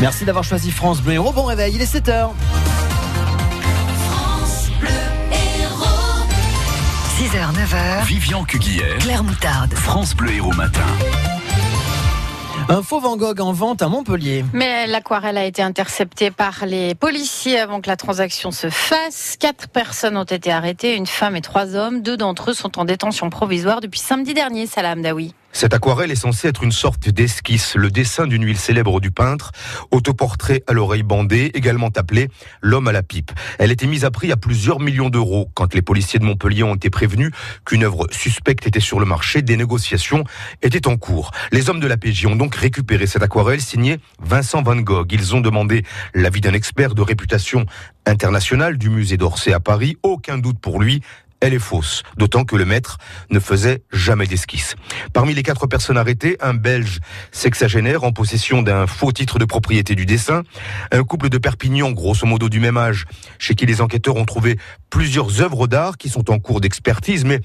Merci d'avoir choisi France Bleu Héros. Bon réveil, il est 7h. 6h, 9h. Vivian Cuguière, Claire Moutarde. France Bleu Héros Matin. Un faux Van Gogh en vente à Montpellier. Mais l'aquarelle a été interceptée par les policiers avant que la transaction se fasse. Quatre personnes ont été arrêtées, une femme et trois hommes. Deux d'entre eux sont en détention provisoire depuis samedi dernier, Salah Hamdaoui. Cette aquarelle est censée être une sorte d'esquisse, le dessin d'une huile célèbre du peintre, autoportrait à l'oreille bandée, également appelé L'homme à la pipe. Elle était mise à prix à plusieurs millions d'euros. Quand les policiers de Montpellier ont été prévenus qu'une œuvre suspecte était sur le marché, des négociations étaient en cours. Les hommes de la PJ ont donc récupéré cette aquarelle signée Vincent Van Gogh. Ils ont demandé l'avis d'un expert de réputation internationale du musée d'Orsay à Paris. Aucun doute pour lui, elle est fausse, d'autant que le maître ne faisait jamais d'esquisse. Parmi les quatre personnes arrêtées, un Belge sexagénaire en possession d'un faux titre de propriété du dessin, un couple de Perpignan, grosso modo du même âge, chez qui les enquêteurs ont trouvé plusieurs œuvres d'art qui sont en cours d'expertise, mais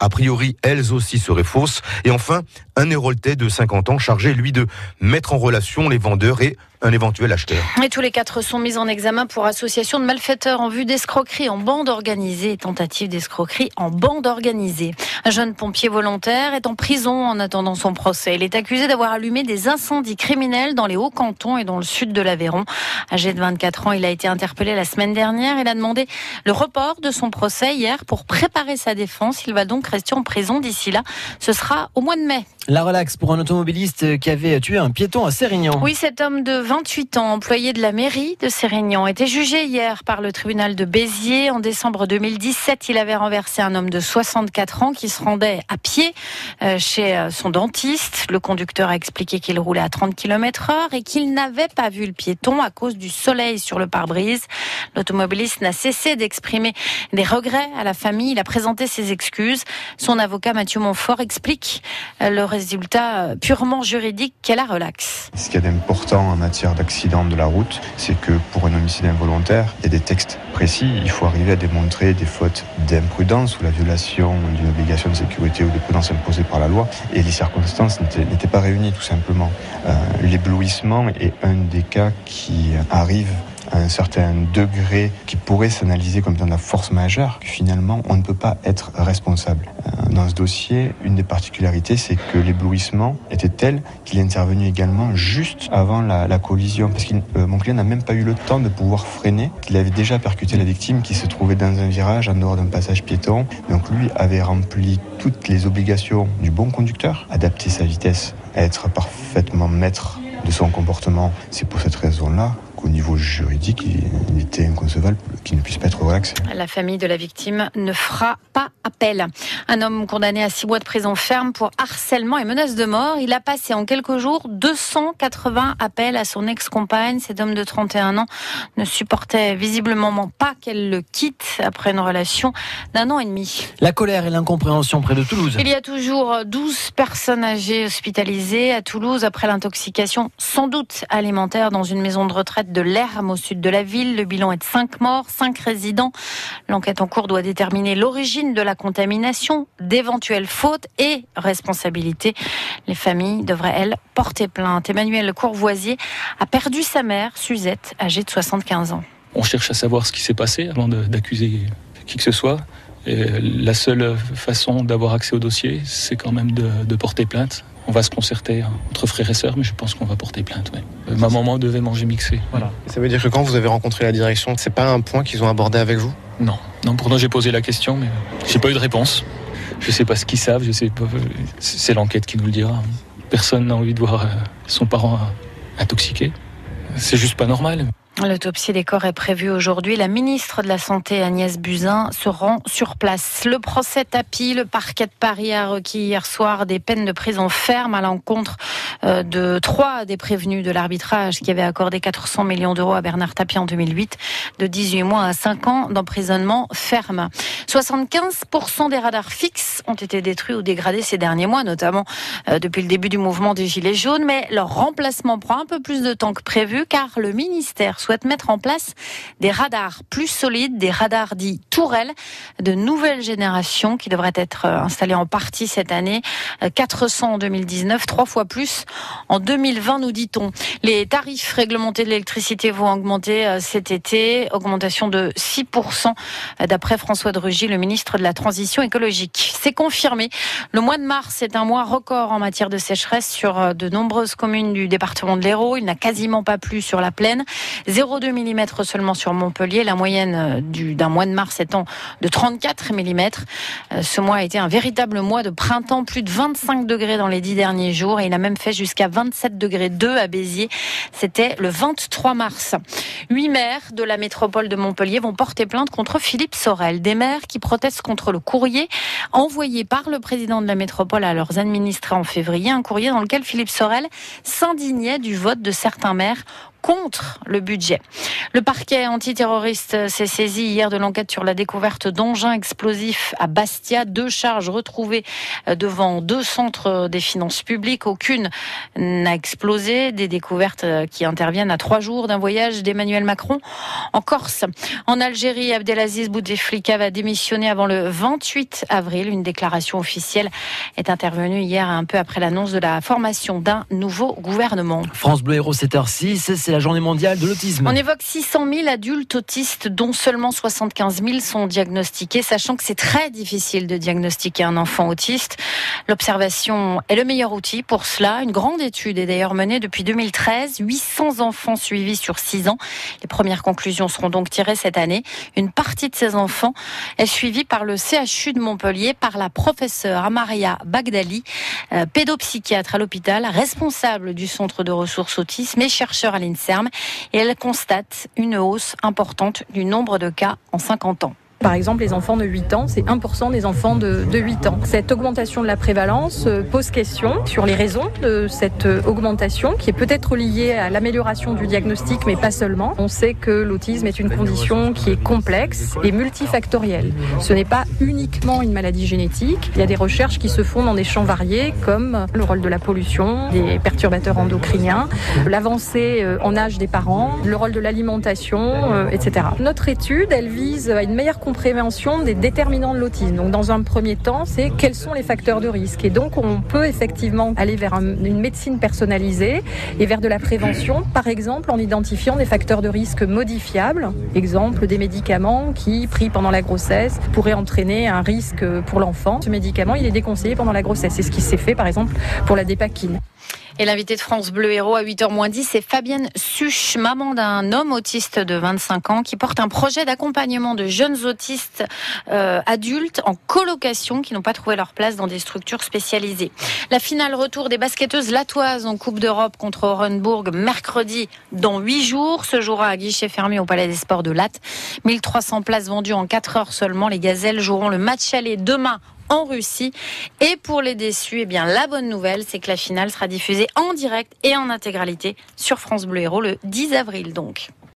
a priori, elles aussi seraient fausses. Et enfin, un Héroltais de 50 ans chargé, lui, de mettre en relation les vendeurs et un éventuel acheteur. Et tous les quatre sont mis en examen pour association de malfaiteurs en vue d'escroquerie en bande organisée et tentative d'escroquerie en bande organisée. Un jeune pompier volontaire est en prison en attendant son procès. Il est accusé d'avoir allumé des incendies criminels dans les Hauts-Cantons et dans le sud de l'Aveyron. Âgé de 24 ans, il a été interpellé la semaine dernière. Il a demandé le report de son procès hier pour préparer sa défense. Il va donc rester en prison d'ici là. Ce sera au mois de mai. La relaxe pour un automobiliste qui avait tué un piéton à Sérignan. Oui, cet homme de 28 ans, employé de la mairie de Sérignan, était jugé hier par le tribunal de Béziers. En décembre 2017, il avait renversé un homme de 64 ans qui se rendait à pied euh, chez euh, son dentiste. Le conducteur a expliqué qu'il roulait à 30 km heure et qu'il n'avait pas vu le piéton à cause du soleil sur le pare-brise. L'automobiliste n'a cessé d'exprimer des regrets à la famille. Il a présenté ses excuses. Son avocat Mathieu Montfort explique euh, le résultat purement juridique qu'elle a relax. Ce qu'il y a d'important en matière d'accident de la route, c'est que pour un homicide involontaire, il y a des textes précis. Il faut arriver à démontrer des fautes d'imprudence ou la violation d'une obligation de sécurité ou de prudence imposée par la loi. Et les circonstances n'étaient pas réunies tout simplement. Euh, L'éblouissement est un des cas qui arrive un certain degré qui pourrait s'analyser comme de la force majeure, finalement, on ne peut pas être responsable. Dans ce dossier, une des particularités, c'est que l'éblouissement était tel qu'il est intervenu également juste avant la, collision, parce que euh, mon client n'a même pas eu le temps de pouvoir freiner, qu'il avait déjà percuté la victime qui se trouvait dans un virage en dehors d'un passage piéton. Donc lui avait rempli toutes les obligations du bon conducteur, adapter sa vitesse, être parfaitement maître de son comportement. C'est pour cette raison-là qu'au niveau juridique, il était inconcevable qu'il ne puisse pas être relaxé. La famille de la victime ne fera pas appel. Un homme condamné à six mois de prison ferme pour harcèlement et menace de mort. Il a passé en quelques jours 280 appels à son ex-compagne. Cet homme de 31 ans ne supportait visiblement pas qu'elle le quitte après une relation d'un an et demi. La colère et l'incompréhension près de Toulouse. Il y a toujours 12 personnes âgées hospitalisées à Toulouse après l'intoxication sans doute alimentaire dans une maison de retraite de l'Herme au sud de la ville. Le bilan est de 5 morts, 5 résidents. L'enquête en cours doit déterminer l'origine de la contamination, d'éventuelles fautes et responsabilités. Les familles devraient, elles, porter plainte. Emmanuel Courvoisier a perdu sa mère, Suzette, âgée de 75 ans. On cherche à savoir ce qui s'est passé avant d'accuser qui que ce soit. La seule façon d'avoir accès au dossier, c'est quand même de porter plainte on va se concerter entre frères et sœurs, mais je pense qu'on va porter plainte. Ouais. Ma maman devait manger mixé. Voilà. Ça veut dire que quand vous avez rencontré la direction, c'est pas un point qu'ils ont abordé avec vous? Non, non. Pourtant j'ai posé la question, mais j'ai pas eu de réponse. Je sais pas ce qu'ils savent. Je sais pas. C'est l'enquête qui nous le dira. Personne n'a envie de voir son parent intoxiqué. C'est juste pas normal. L'autopsie des corps est prévue aujourd'hui. La ministre de la Santé, Agnès Buzyn, se rend sur place. Le procès tapis, le parquet de Paris a requis hier soir des peines de prison ferme à l'encontre de trois des prévenus de l'arbitrage qui avait accordé 400 millions d'euros à Bernard Tapie en 2008, de 18 mois à 5 ans d'emprisonnement ferme. 75% des radars fixes ont été détruits ou dégradés ces derniers mois, notamment depuis le début du mouvement des Gilets jaunes, mais leur remplacement prend un peu plus de temps que prévu car le ministère souhaite mettre en place des radars plus solides, des radars dits tourelles de nouvelle génération qui devraient être euh, installés en partie cette année. 400 en 2019, trois fois plus en 2020, nous dit-on. Les tarifs réglementés de l'électricité vont augmenter euh, cet été, augmentation de 6% euh, d'après François de Rugy, le ministre de la Transition écologique. C'est confirmé. Le mois de mars est un mois record en matière de sécheresse sur de nombreuses communes du département de l'Hérault. Il n'a quasiment pas plu sur la plaine. 0,2 mm seulement sur Montpellier. La moyenne d'un mois de mars étant de 34 mm. Euh, ce mois a été un véritable mois de printemps, plus de 25 degrés dans les dix derniers jours et il a même fait jusqu'à 27 degrés 2 à Béziers. C'était le 23 mars. Huit maires de la métropole de Montpellier vont porter plainte contre Philippe Sorel. Des maires qui protestent contre le courrier envoyé par le président de la métropole à leurs administrés en février. Un courrier dans lequel Philippe Sorel s'indignait du vote de certains maires contre le budget. Le parquet antiterroriste s'est saisi hier de l'enquête sur la découverte d'engins explosifs à Bastia. Deux charges retrouvées devant deux centres des finances publiques. Aucune n'a explosé. Des découvertes qui interviennent à trois jours d'un voyage d'Emmanuel Macron en Corse. En Algérie, Abdelaziz Bouteflika va démissionner avant le 28 avril. Une déclaration officielle est intervenue hier un peu après l'annonce de la formation d'un nouveau gouvernement. France Bleu Héros 7h6, c'est la journée mondiale de l'autisme. On évoque 600 000 adultes autistes, dont seulement 75 000 sont diagnostiqués, sachant que c'est très difficile de diagnostiquer un enfant autiste. L'observation est le meilleur outil pour cela. Une grande étude est d'ailleurs menée depuis 2013. 800 enfants suivis sur 6 ans. Les premières conclusions seront donc tirées cette année. Une partie de ces enfants est suivie par le CHU de Montpellier, par la professeure Amaria Bagdali, euh, pédopsychiatre à l'hôpital, responsable du centre de ressources autisme et chercheur à l'INSEE et elle constate une hausse importante du nombre de cas en 50 ans. Par exemple, les enfants de 8 ans, c'est 1% des enfants de, de, 8 ans. Cette augmentation de la prévalence euh, pose question sur les raisons de cette euh, augmentation qui est peut-être liée à l'amélioration du diagnostic, mais pas seulement. On sait que l'autisme est une condition qui est complexe et multifactorielle. Ce n'est pas uniquement une maladie génétique. Il y a des recherches qui se font dans des champs variés comme le rôle de la pollution, des perturbateurs endocriniens, l'avancée euh, en âge des parents, le rôle de l'alimentation, etc. Notre étude, elle vise à une meilleure prévention des déterminants de l'autisme. Donc, dans un premier temps, c'est quels sont les facteurs de risque. Et donc, on peut effectivement aller vers une médecine personnalisée et vers de la prévention, par exemple en identifiant des facteurs de risque modifiables. Exemple, des médicaments qui, pris pendant la grossesse, pourraient entraîner un risque pour l'enfant. Ce médicament, il est déconseillé pendant la grossesse. C'est ce qui s'est fait, par exemple, pour la dépakine. Et l'invité de France Bleu Héros à 8h10, c'est Fabienne Suche, maman d'un homme autiste de 25 ans qui porte un projet d'accompagnement de jeunes autistes euh, adultes en colocation qui n'ont pas trouvé leur place dans des structures spécialisées. La finale retour des basketteuses latoises en Coupe d'Europe contre Orenburg mercredi dans 8 jours. Ce jouera à guichet fermé au Palais des Sports de Latte. 1300 places vendues en 4 heures seulement. Les Gazelles joueront le match aller demain en Russie. Et pour les déçus, eh bien, la bonne nouvelle, c'est que la finale sera diffusée en direct et en intégralité sur France Bleu Héros le 10 avril donc.